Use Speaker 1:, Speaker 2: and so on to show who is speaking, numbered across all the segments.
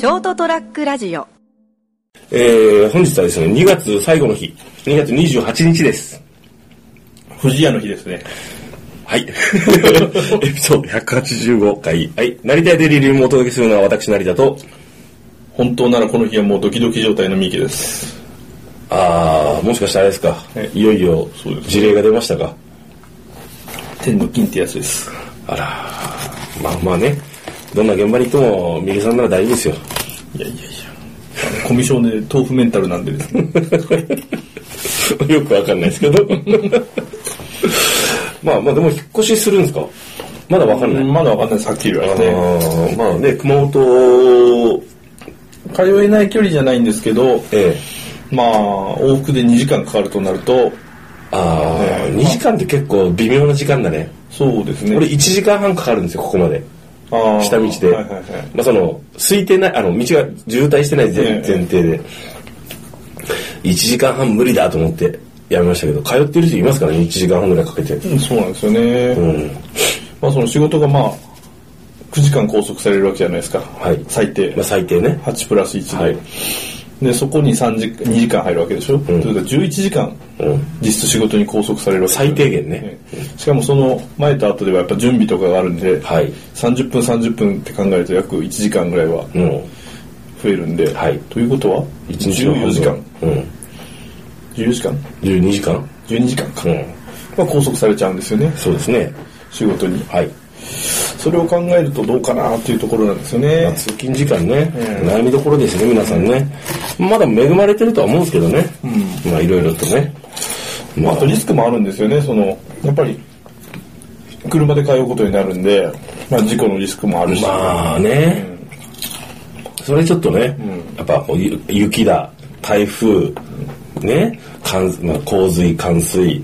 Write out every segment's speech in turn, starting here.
Speaker 1: ショートトラックラジオ
Speaker 2: えー、本日はですね、2月最後の日、2月28日です。
Speaker 3: 藤屋の日ですね。
Speaker 2: はい。エピソード185回。はい。成田屋デリリウムをお届けするのは私、成田と、
Speaker 3: 本当ならこの日はもうドキドキ状態のミケです。
Speaker 2: あー、もしかしたらあれですか
Speaker 3: え。
Speaker 2: いよいよ
Speaker 3: そうです、
Speaker 2: 事例が出ましたか。
Speaker 3: 天の金ってやつです。
Speaker 2: あらー、まあまあね、どんな現場に行っても、右さんなら大丈夫ですよ。
Speaker 3: いやいやいや。コミュ障で豆腐メンタルなんでですね。
Speaker 2: よくわかんないですけど。まあまあ、でも引っ越しするんですか？まだわかんない。
Speaker 3: まだわかんないです、はっきり言われて。
Speaker 2: まあね、熊本、
Speaker 3: 通えない距離じゃないんですけど、
Speaker 2: ええ
Speaker 3: まあ、往復で2時間かかるとなると、
Speaker 2: ああ、
Speaker 3: ええ
Speaker 2: 2時間って結構微妙な時間だね。
Speaker 3: そうですね。
Speaker 2: 俺1時間半かかるんですよ、ここまで。下道で。
Speaker 3: はいはいはい。
Speaker 2: まあその、空いてない、あの、道が渋滞してない前
Speaker 3: ええ
Speaker 2: 前提で、1時間半無理だと思ってやめましたけど、通ってる人いますからね、1時間半ぐらいかけて。
Speaker 3: うんそうなんですよね。
Speaker 2: うん。
Speaker 3: まあその仕事がまあ、9時間拘束されるわけじゃないですか。
Speaker 2: はい
Speaker 3: 最低。
Speaker 2: まあ最低ね。
Speaker 3: 8プラス1で。
Speaker 2: はい
Speaker 3: で、そこに3時、2時間入るわけでしょ、それから11時間、
Speaker 2: うん。
Speaker 3: 実質仕事に拘束されるわけ
Speaker 2: 最低限ね。
Speaker 3: しかもその前と後ではやっぱ準備とかがあるんで、
Speaker 2: はい。
Speaker 3: 30分30分って考えると約1時間ぐらいは
Speaker 2: うん。
Speaker 3: 増えるんで、
Speaker 2: はい
Speaker 3: ということは
Speaker 2: ？1日の半分
Speaker 3: 14時間
Speaker 2: うん。
Speaker 3: 14時間
Speaker 2: ？12時間
Speaker 3: 12時間か、
Speaker 2: うん。
Speaker 3: まあ、拘束されちゃうんですよね
Speaker 2: そうですね。
Speaker 3: 仕事に
Speaker 2: はい。
Speaker 3: それを考えるとどうかなっていうところなんですよね。
Speaker 2: 通勤時間ね、
Speaker 3: うん。
Speaker 2: 悩みどころですね、皆さんね。まだ恵まれてるとは思うんですけどね。まあいろいろとね。ま
Speaker 3: あ。とリスクもあるんですよね。そのやっぱり車で通うことになるんで、まあ、事故のリスクもあるし、
Speaker 2: まあね、それちょっとね、やっぱ雪だ、台風、ね、冠まあ、洪水、冠水、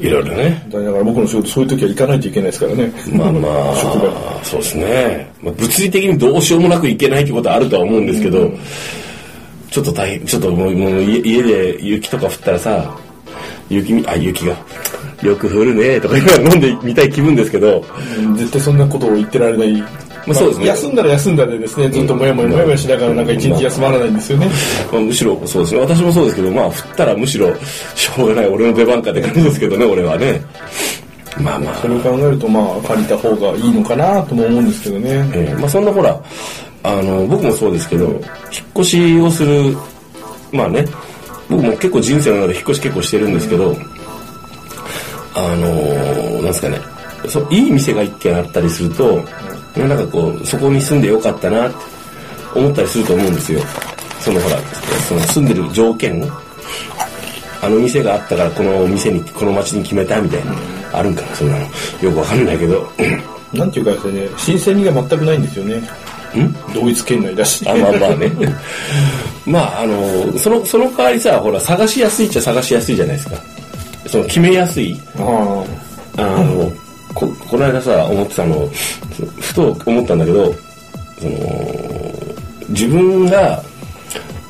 Speaker 2: いろいろね。
Speaker 3: だから僕の仕事そういう時は行かないといけないですからね。
Speaker 2: まあま
Speaker 3: 職場
Speaker 2: そうですね。まあ、物理的にどうしようもなくいけないってことはあるとは思うんですけど、ちょっと大変、ちょっともうもう家家で雪とか降ったらさ、雪み、あ、雪が、よく降るねとか今飲んでみたい気分ですけど、
Speaker 3: うん絶対そんなことを言ってられない、ま
Speaker 2: あそうですね
Speaker 3: 休んだら休んだでですねずっともやもやもやもやしながらなんか一日休まらないんですよね、
Speaker 2: まあ、むしろそうですね。私もそうですけど、まあ、降ったらむしろ、しょうがない、俺の出番かって感じですけどね、俺はね。まあまあ
Speaker 3: そ。れを考えるとまあ借りた方がいいのかなとも思うんですけどね、
Speaker 2: えーまあそんなほら、あの、僕もそうですけど、引っ越しをする、まあね、僕も結構人生の中で引っ越し結構してるんですけど、あのーなんですかね、そういい店が一軒あったりすると、なんかこう、そこに住んでよかったなって思ったりすると思うんですよ。そのほら、その住んでる条件あの店があったからこの店に、この町に決めたみたいな、あるんかな、そんなの。よくわかんないけど。
Speaker 3: なんていうかですね新鮮味が全くないんですよね同一県内だし
Speaker 2: あまあまあね。まあ、あの、その、その代わりさ、ほら、探しやすいっちゃ探しやすいじゃないですか。その、決めやすい。
Speaker 3: あ
Speaker 2: あの、こ、この間さ、思ってたの、ふと思ったんだけど、その、自分が、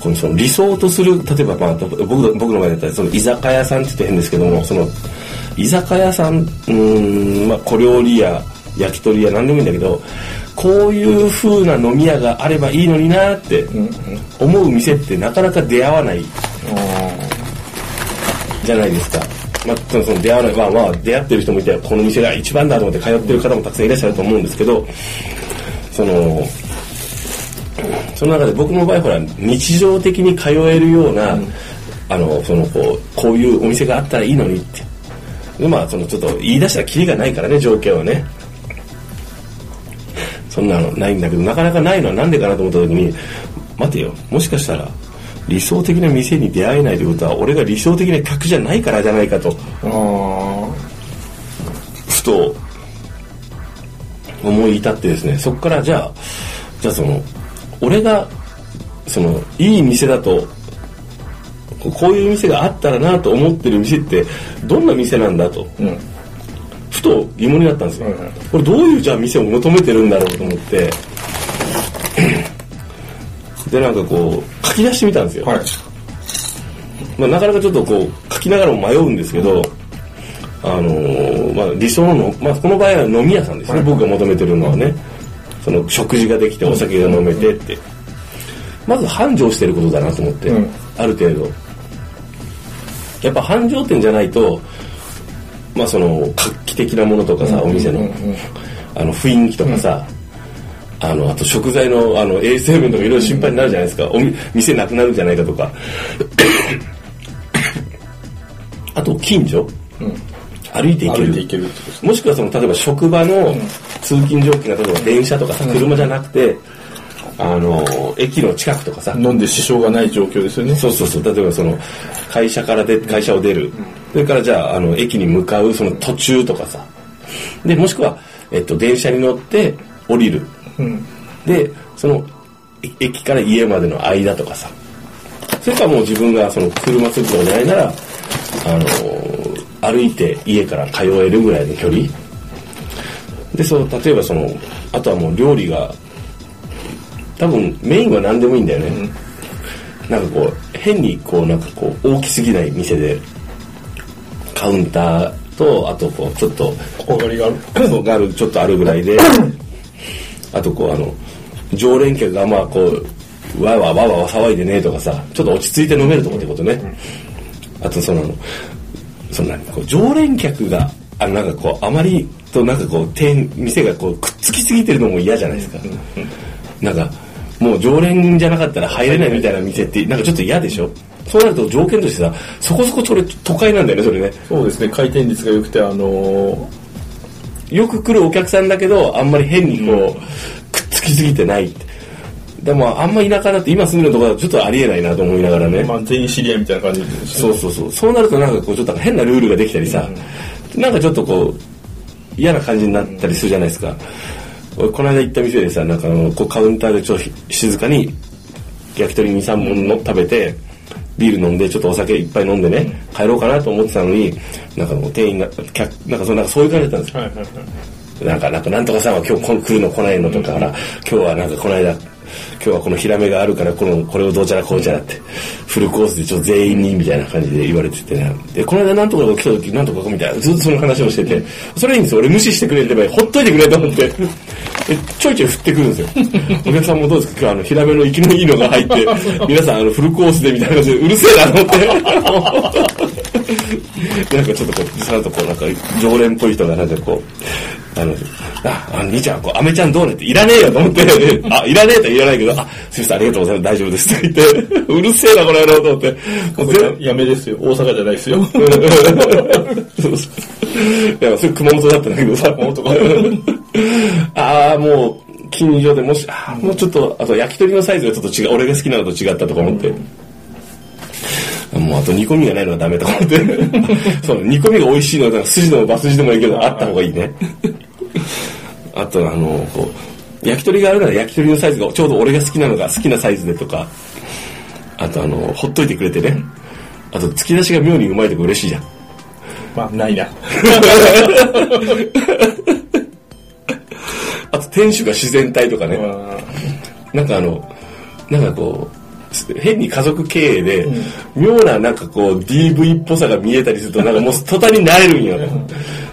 Speaker 2: このその理想とする、例えば、まあ、僕僕の場合だったら、その居酒屋さんって言って変ですけども、その、居酒屋さん、うーん、まあ、小料理屋、焼き鳥屋、なんでもいいんだけど、こういう風な飲み屋があればいいのになって思う店ってなかなか出会わないじゃないですか。まあ、その出会わない、まあまあ、出会ってる人もいて、この店が一番だと思って通ってる方もたくさんいらっしゃると思うんですけど、その、その中で僕の場合ほら、日常的に通えるような、あの、その、こう、こういうお店があったらいいのにって。でまあ、その、ちょっと言い出したらキリがないからね、条件はね。そんなのないんだけど、なかなかないのはなんでかなと思った時に、待てよ、もしかしたら、理想的な店に出会えないということは、俺が理想的な客じゃないからじゃないかと、
Speaker 3: あ
Speaker 2: ふと、思い至ってですね、そこからじゃあ、じゃあその、俺が、その、いい店だと、こういう店があったらなと思ってる店って、どんな店なんだと、
Speaker 3: あうん。
Speaker 2: ふと疑問になったんですよ。
Speaker 3: はいはい。
Speaker 2: これどういうじゃあ店を求めてるんだろうと思って、で、なんかこう、書き出してみたんですよ。
Speaker 3: はい。
Speaker 2: まあ、なかなかちょっとこう書きながらも迷うんですけど、あのーまあ、理想のの、まあ、この場合は飲み屋さんですね、僕が求めてるのはね。その食事ができてお酒が飲めてって、まず繁盛してることだなと思って、
Speaker 3: うん。
Speaker 2: ある程度。やっぱ繁盛店じゃないとまあその画期的なものとかさ、お店の、あの雰囲気とかさ、あのあと食材のあの衛生面とかいろいろ心配になるじゃないですか、おみ店なくなるんじゃないかとか。あと近所、歩いて行ける。
Speaker 3: 歩いていけるってことですね。
Speaker 2: もしくはその例えば職場の通勤状況が例えば電車とかさ車じゃなくて、あの駅の近くとかさ、
Speaker 3: 飲んで支障がない状況ですよね。
Speaker 2: そうそうそう。例えばその会社からで会社を出る、それからじゃああの駅に向かうその途中とかさ。でもしくは、えっと、電車に乗って降りる。
Speaker 3: うん
Speaker 2: でそのえ駅から家までの間とかさ。それからもう自分がその車するとかじゃないならあの歩いて家から通えるぐらいの距離。でそう例えばそのあとはもう料理が多分メインは何でもいいんだよね、なんかこう変にこうなんかこう大きすぎない店でカウンターとあとこうちょっと
Speaker 3: 小がある
Speaker 2: ちょっとあるぐらいで あとこうあの常連客がまあこうわーわわわ騒いでねとかさちょっと落ち着いて飲めるとこってことね、あとそのその何こう常連客があなんかこうあまりとなんかこう店店がこうくっつきすぎてるのも嫌じゃないですか、なんかもう常連じゃなかったら入れないみたいな店ってなんかちょっと嫌でしょ。そうなると条件としてさそこそこそれ都会なんだよねそれね。
Speaker 3: そうですね。回転率が良くてあの
Speaker 2: よく来るお客さんだけどあんまり変にこう、くっつきすぎてない。ってでもあんま田舎だって今住んでるところはちょっとありえないなと思いながらね、
Speaker 3: ーまあ全員知り合いみたいな感じ。ですね
Speaker 2: そうそうそう。そうなるとなんかこうちょっと変なルールができたりさ、なんかちょっとこう嫌な感じになったりするじゃないですか、俺この間行った店でさなんかあのこうカウンターでちょっと静かに焼き鳥23本の食べてビール飲んでちょっとお酒いっぱい飲んでね、帰ろうかなと思ってたのになんかもう店員が客なんかそうなんかそういう感じだったんですよ。
Speaker 3: はいはいはい。
Speaker 2: なんか、なんか、なんとかさんは今日こ来るの来ないのとか、今日はなんかこの間、今日はこのヒラメがあるから、この、これをどうちゃらこうちゃらって、フルコースでちょっと全員にみたいな感じで言われててね。で、この間なんとかが来た時、なんとかみたいな、ずっとその話をしてて、それいいんですよ。俺無視してくれればほっといてくれと思って。でちょいちょい振ってくるんですよ。お客さんもどうですか？今日あの、ヒラメの生きのいいのが入って、皆さんあの、フルコースでみたいな感じで、うるせえなと思って。なんかちょっとこう、さらっとこう、なんか、常連っぽい人がなんかこう、あの、あ、あ兄ちゃん、こう、アメちゃんどうねって、いらねえよと思って、あ、いらねえとは言わないけど、あ、すみません、ありがとうございます、大丈夫ですって言って、うるせえな、この野郎と思って。もう全
Speaker 3: やめですよ大阪じゃないですよ
Speaker 2: そうそう。いや、それ熊本だったんだけどさ、熊本か。ああ、もう、近所でもし、あーもうちょっと、あと焼き鳥のサイズがちょっと違う、俺が好きなのと違ったとか思って。もうあと煮込みがないのはダメとか思って。そう、煮込みが美味しいのは、筋でもバス筋でもいいけど、あった方がいいね。あと、あの、こう、焼き鳥があるなら焼き鳥のサイズがちょうど俺が好きなのが好きなサイズでとか、あとあの、ほっといてくれてね。あと、突き出しが妙にうまいとか嬉しいじゃん。
Speaker 3: まあないな
Speaker 2: あと、店主が自然体とかね。
Speaker 3: ま
Speaker 2: なんかあの、なんかこう、変に家族経営で、妙ななんかこう DV っぽさが見えたりすると、なんかもう途端になれるんよ。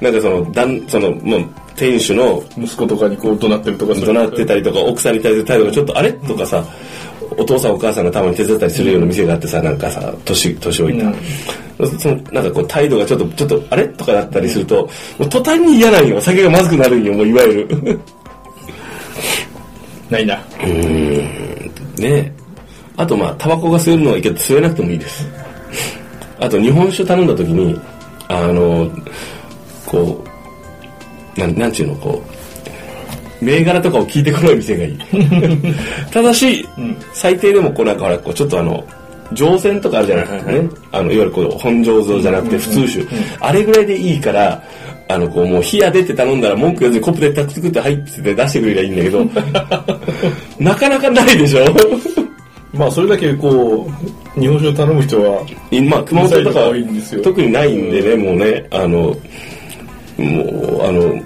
Speaker 2: なんかその、だん、その、もう、店主の
Speaker 3: あ息子とかにこう怒鳴ってるとか
Speaker 2: 怒鳴ってたりとか、奥さんに対する態度がちょっとあれ？とかさ、お父さんお母さんがたまに手伝ったりするような店があってさ、なんかさ、年、年老いた。その、なんかこう態度がちょっと、ちょっと、あれ？とかだったりすると、もう途端に嫌なんよ。酒がまずくなるんよ、もういわゆる。
Speaker 3: ないな
Speaker 2: ねえ。あとまあ、タバコが吸えるのはいいけど、吸えなくてもいいです。あと、日本酒頼んだ時に、あの、こう、なん、なんちゅうの、こう、銘柄とかを聞いてこない店がいい。ただし、最低でもこうなんかほら、こうちょっとあの、乗船とかあるじゃない？ですかね？あの、いわゆるこう、本醸造じゃなくて普通酒。あれぐらいでいいから、あの、こう、もう、火やでって頼んだら文句言わずにコップでタク作って入ってて出してくれりゃいいんだけど、なかなかないでしょ？
Speaker 3: まあそれだけこう日本酒を頼む人は
Speaker 2: まあ、熊本とかは
Speaker 3: 多いんですよ
Speaker 2: 特にないんでね、もうね、あの、もう、あの、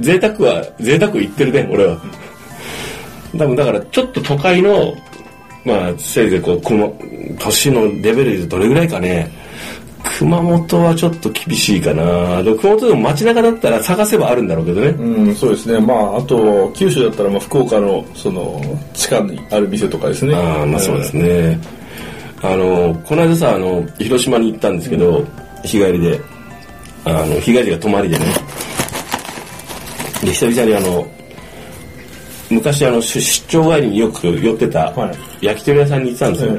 Speaker 2: 贅沢は、贅沢言ってるね、俺は。多分だから、ちょっと都会の、まあ、せいぜいこう、この、年のレベルでどれぐらいかね、熊本はちょっと厳しいかな。でも熊本でも街中だったら探せばあるんだろうけどね。
Speaker 3: うん、そうですね。まあ、あと、九州だったら、まあ、福岡の、その、地下にある店とかですね。
Speaker 2: ああ、まあそうですね。あの、この間さ、あの、広島に行ったんですけど、日帰りで、あの、日帰りが泊まりでね。で、久々にあの、昔あの、出出張帰りによく寄ってた
Speaker 3: はい
Speaker 2: 焼き鳥屋さんに行ってたんですよ。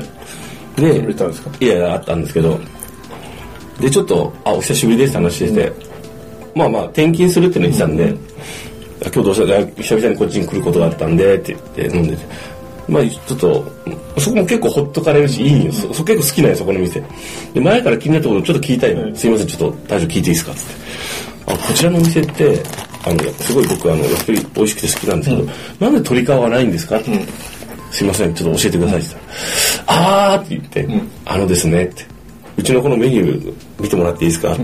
Speaker 2: で、
Speaker 3: それたんですか？
Speaker 2: いやいや、あったんですけど、で、ちょっと、あ、お久しぶりですって話してて、まあまあ、転勤するっての言ってたんで、あ今日どうした？ら久々にこっちに来ることがあったんで、って言って飲んでて、まあ、ちょっと、そこも結構ほっとかれるし、いいよ。そそこ結構好きなんよ、そこの店。で、前から気になったことちょっと聞いたいの。すいません、ちょっと大将聞いていいですか？つって。あ、こちらのお店って、あの、すごい僕、あの、焼き鳥美味しくて好きなんですけど、なんで鶏皮はないんですか？って。すいません、ちょっと教えてくださいって言ったら、あーって言って、あのですねって、うちのこのメニュー見てもらっていいですか？って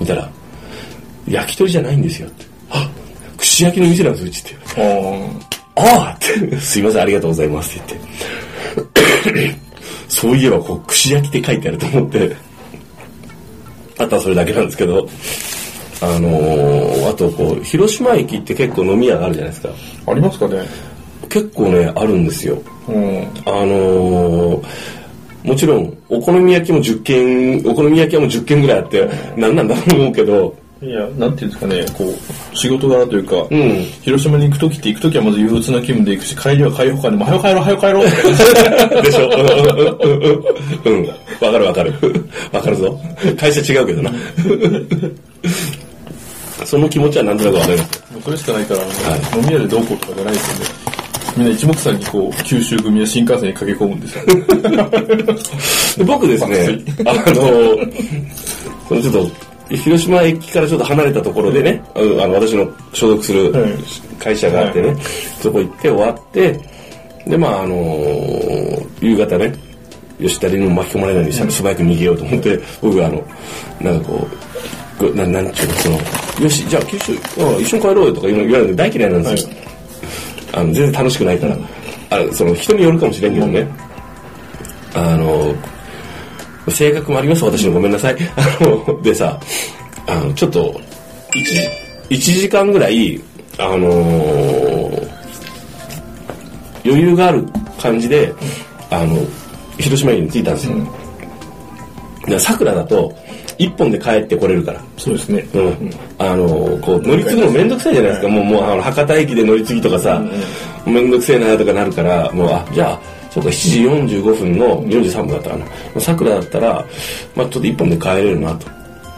Speaker 2: 見たら、焼き鳥じゃないんですよって。あ、串焼きの店なんです、うちって。
Speaker 3: あ
Speaker 2: ああって、すいません、ありがとうございますって言って。そういえば、こう、串焼きって書いてあると思って、あとはそれだけなんですけど、あのーあと、こう、広島駅って結構飲み屋があるじゃないですか。
Speaker 3: あ。ありますかね
Speaker 2: 結構ね、あるんですよ。
Speaker 3: うん。
Speaker 2: あのーもちろん、お好み焼きも10軒、お好み焼き屋も10軒ぐらいあって、何なんだと思うけど、
Speaker 3: いや、なんていうんですかね、こう、仕事柄というか、
Speaker 2: うん。
Speaker 3: 広島に行くときって行くときはまず憂鬱な気分で行くし、帰りは開放感でも、早く帰ろう、早く帰ろう。
Speaker 2: でしょうん。うん。わかるわかる。わかるぞ。会社違うけどな。その気持ちはなんとなくわかります。
Speaker 3: もうそれしかないから、
Speaker 2: は
Speaker 3: 飲み屋でどうこうとかじゃないですよね。みんな一目散にこう、九州組や新幹線に駆け込むんですよ。
Speaker 2: で 僕ですね、あの、そのちょっと、広島駅からちょっと離れたところでね、あの、私の所属する
Speaker 3: はい。
Speaker 2: 会社があってね、そこ行って終わって、で、まあ、あの夕方ね、吉田にも巻き込まれないように素早く逃げようと思って、僕はあの、なんかこう、なんなんちゅうの、その、よし、じゃあ九州、あ一緒に帰ろうよとか言われるの大嫌いなんですよ。あの、全然楽しくないから。あその、人によるかもしれんけどね。あの、性格もあります、私のごめんなさい。あの、でさ、あの、ちょっと、一時、一時間ぐらい、あのー余裕がある感じで、あの、広島駅に着いたんですよ。で桜だと、一本で帰ってこれるから。
Speaker 3: そうですね。
Speaker 2: うん。あの、こう、乗り継ぐのめんどくさいじゃないですか。もう、もう、あの、博多駅で乗り継ぎとかさ、めんどくせえなとかなるから、もう、あ、じゃあ、そうか、7時45分の43分だったかな。桜だったら、まあちょっと一本で帰れるなと。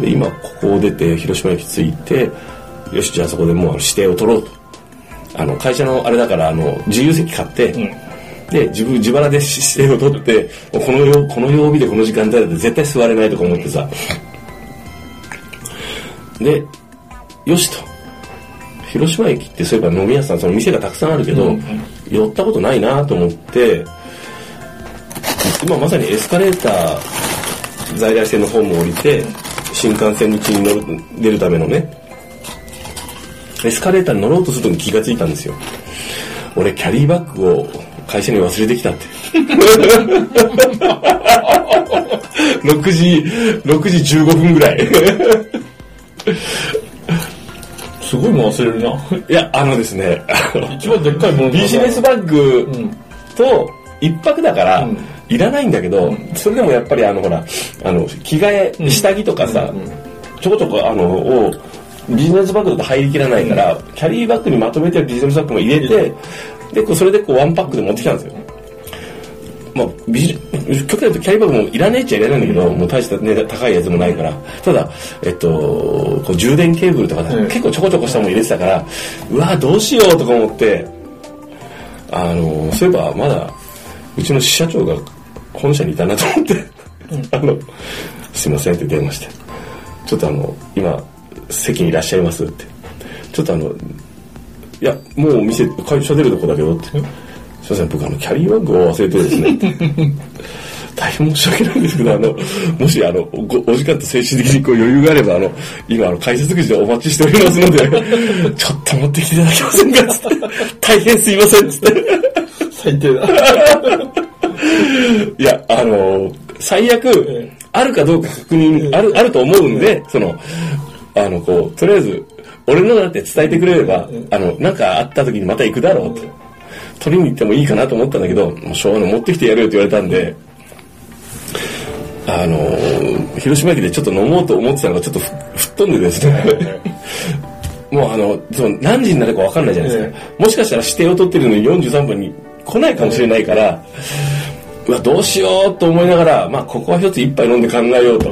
Speaker 2: で、今、ここを出て、広島駅着いて、よし、じゃあそこでもう指定を取ろうと。あの、会社のあれだから、あの、自由席買って、で、自分、自腹で指定を取って、この曜、この曜日でこの時間帯だって絶対座れないとか思ってさ。で、よしと。広島駅ってそういえば飲み屋さん、その店がたくさんあるけど、寄ったことないなと思って、今まさにエスカレーター、在来線のホームを降りて、新幹線道に乗る、出るためのね、エスカレーターに乗ろうとするとき気がついたんですよ。俺、キャリーバッグを会社に忘れてきたって。6時、6時15分ぐらい。
Speaker 3: すごいもん忘れるな。
Speaker 2: いや、あのですね、
Speaker 3: 一番でっかいもの
Speaker 2: ビジネスバッグと一泊だから
Speaker 3: うん、
Speaker 2: いらないんだけど、それでもやっぱりあのほら、あの、着替え、下着とかさ、ちょこちょこあの、を、ビジネスバッグだと入りきらないから、キャリーバッグにまとめてビジネスバッグも入れて、で、こうそれでこうワンパックで持ってきたんですよ。まあ、ビジ極端に言うとキャリーバッグもいらねえっちゃいらないんだけど、もう大した値段高いやつもないから。ただ、えっと、こう充電ケーブルとか結構ちょこちょこしたもの入れてたから、うわどうしようとか思って、あの、そういえばまだ、うちの支社長が本社にいたなと思って、あの、すいませんって電話して、ちょっとあの、今、席にいらっしゃいますって。ちょっとあの、いや、もうお店、会社出るとこだけどって。すいません、僕あの、キャリーバッグを忘れてですね。大変申し訳ないんですけど、あの、もし、あの、ごお時間と精神的にこう余裕があれば、あの、今、あの、解説口でお待ちしておりますので、ちょっと持ってきていただけませんかつって、大変すいませんつって。
Speaker 3: 最低だ。
Speaker 2: いや、あの、最悪、あるかどうか確認、ある、あると思うんで、その、あの、こう、とりあえず、俺のだって伝えてくれれば、あの、なんかあった時にまた行くだろうと。取りに行ってもいいかなと思ったんだけど、もうしょうがない、持ってきてやるよって言われたんで、あのー広島駅でちょっと飲もうと思ってたのがちょっとふ吹っ飛んでですね、もうあの、その何時になるか分かんないじゃないですか。もしかしたら指定を取ってるのに43分に来ないかもしれないから、うわ、どうしようと思いながら、まあ、ここは一つ一杯飲んで考えようと。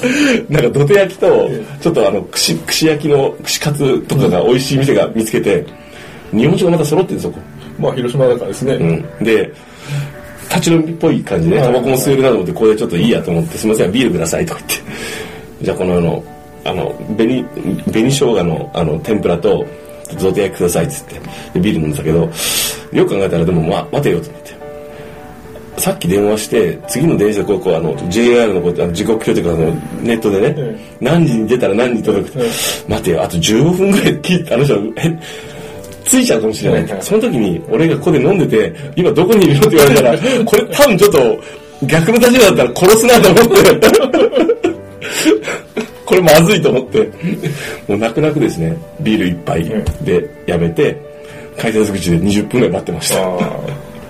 Speaker 2: なんか土手焼きと、ちょっとあの、串、串焼きの串カツとかが美味しい店が見つけて、日本酒がまた揃ってるんですよ、
Speaker 3: まあ、広島だからですね。
Speaker 2: うん。で、立ち飲みっぽい感じで、タバコも吸えるなと思って、これちょっといいやと思って、すみません、ビールくださいとか言って。じゃあこのあの、あの、紅、紅生姜のあの、天ぷらと、ゾテ焼きくださいっつって、でビール飲んでたけど、よく考えたらでも、ま、待てよと。さっき電話して、次の電車でこう、こう、あの、JR のこと、あの時刻表というか、あの、ネットでね、
Speaker 3: うん。
Speaker 2: 何時に出たら何時に届くって、待てよ、あと15分ぐらい聞いて、あの人、え、ついちゃうかもしれない。って。その時に、俺がここで飲んでて、今どこにいるのって言われたら、これ多分ちょっと、逆の立場だったら殺すなと思って。これまずいと思って、もう泣く泣くですね、ビール一杯でやめて、改札口で20分ぐらい待ってました。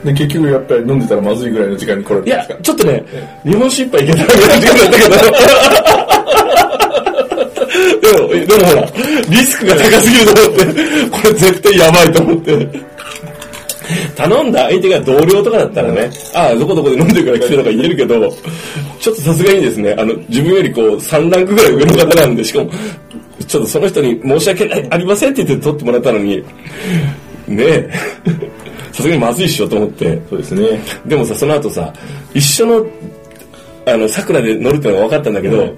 Speaker 3: で、結局やっぱり飲んでたらまずいぐらいの時間に来られ
Speaker 2: いや
Speaker 3: たんですか、
Speaker 2: ちょっとね、日本酒一杯いけたらぐらいの時間だったけど、でも、でもほら、リスクが高すぎると思って、これ絶対やばいと思って。頼んだ相手が同僚とかだったらね、ああ、どこどこで飲んでるから来てとか言えるけど、ちょっとさすがにですね、あの、自分よりこう、3ランクぐらい上の方なんで、しかも、ちょっとその人に申し訳ない、ありませんって言って取ってもらったのに、ねえ、さすがにまずいっしょと思って、
Speaker 3: そうですね。
Speaker 2: でもさ、その後さ、一緒の、あの、桜で乗るってのが分かったんだけど、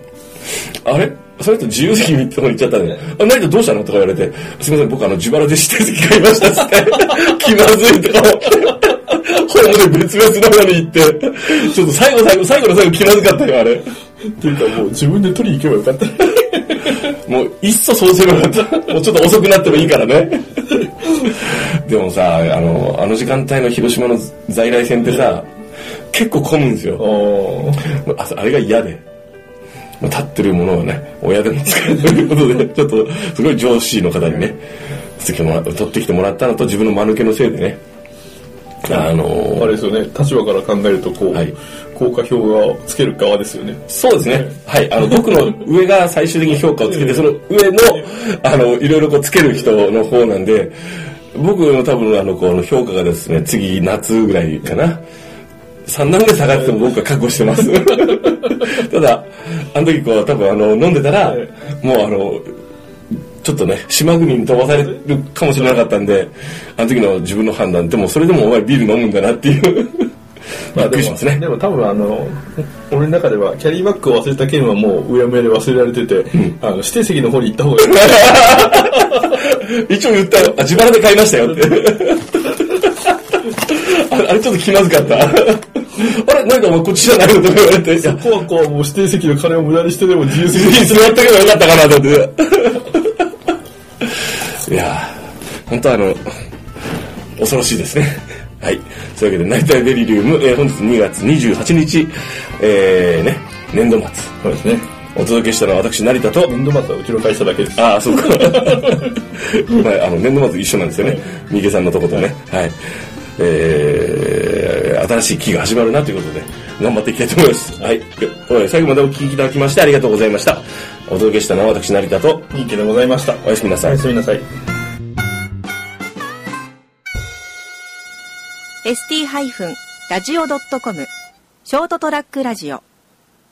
Speaker 2: あれ？その人自由席にとこに行っちゃったんで、あ、成田どうしたの？とか言われて、すみません、僕あの、自腹で指定席買いましたっつって、気まずいとか思って、ホームで別々の方に行って、ちょっと最後最後、最後の最後気まずかったよ、あれ。
Speaker 3: っていうかもう自分で取りに行けばよかった。
Speaker 2: もう、いっそそうすればよかった。もうちょっと遅くなってもいいからね。でもさ、あの、あの時間帯の広島の在来線ってさ、結構混むんですよ。
Speaker 3: ああ。
Speaker 2: れが嫌で。まあ立ってるものをね、親でも使えということで、ちょっと、すごい上司の方にね、取ってきてもらったのと、自分の間抜けのせいでね、あの
Speaker 3: あれですよね、立場から考えると、こう、
Speaker 2: はい
Speaker 3: 効果評価をつける側ですよね。
Speaker 2: そうですね。はい。あの、僕の上が最終的に評価をつけて、その上の、あの、いろいろこうつける人の方なんで、僕の多分、あの、この評価がですね、次、夏ぐらいかな。3段ぐらい下がっても僕は覚悟してます。ただ、あの時こう、多分、あの、飲んでたら、もうあの、ちょっとね、島国に飛ばされるかもしれなかったんで、あの時の自分の判断、でもそれでもお前ビール飲むんだなっていう。びっくりしますね。
Speaker 3: でも多分あの、俺の中では、キャリーバッグを忘れた件はもう、うやむやで忘れられてて、あの、指定席の方に行った方がいい。
Speaker 2: 一応言ったよ。あ、自腹で買いましたよって。あれあれちょっと気まずかった。あれなんかお前こっちじゃないのとか言われて、いや、
Speaker 3: ここはこう、もう指定席の金を無駄にしてでも自由席
Speaker 2: に座ってけばよかったかなと思って。いやー、本当あの、恐ろしいですね。はい。そういうわけで、ナイトアイベリリウム、えー本日2月28日、えー、ね、年度末、
Speaker 3: そうですね。
Speaker 2: お届けしたのは私、成田と、
Speaker 3: 年度末はうちの会社だけです。
Speaker 2: ああ、そうか。まあ、あの、年度末一緒なんですよね。三池さんのとことね。はい。えー、新しい期が始まるなということで、頑張っていきたいと思います。はい。で最後までお聞きいただきましてありがとうございました。お届けしたのは私、成田と、
Speaker 3: いい気でございました。
Speaker 2: おやすみなさい
Speaker 3: おや。すみなさい。
Speaker 1: ST-radio.com ショートトラックラジオ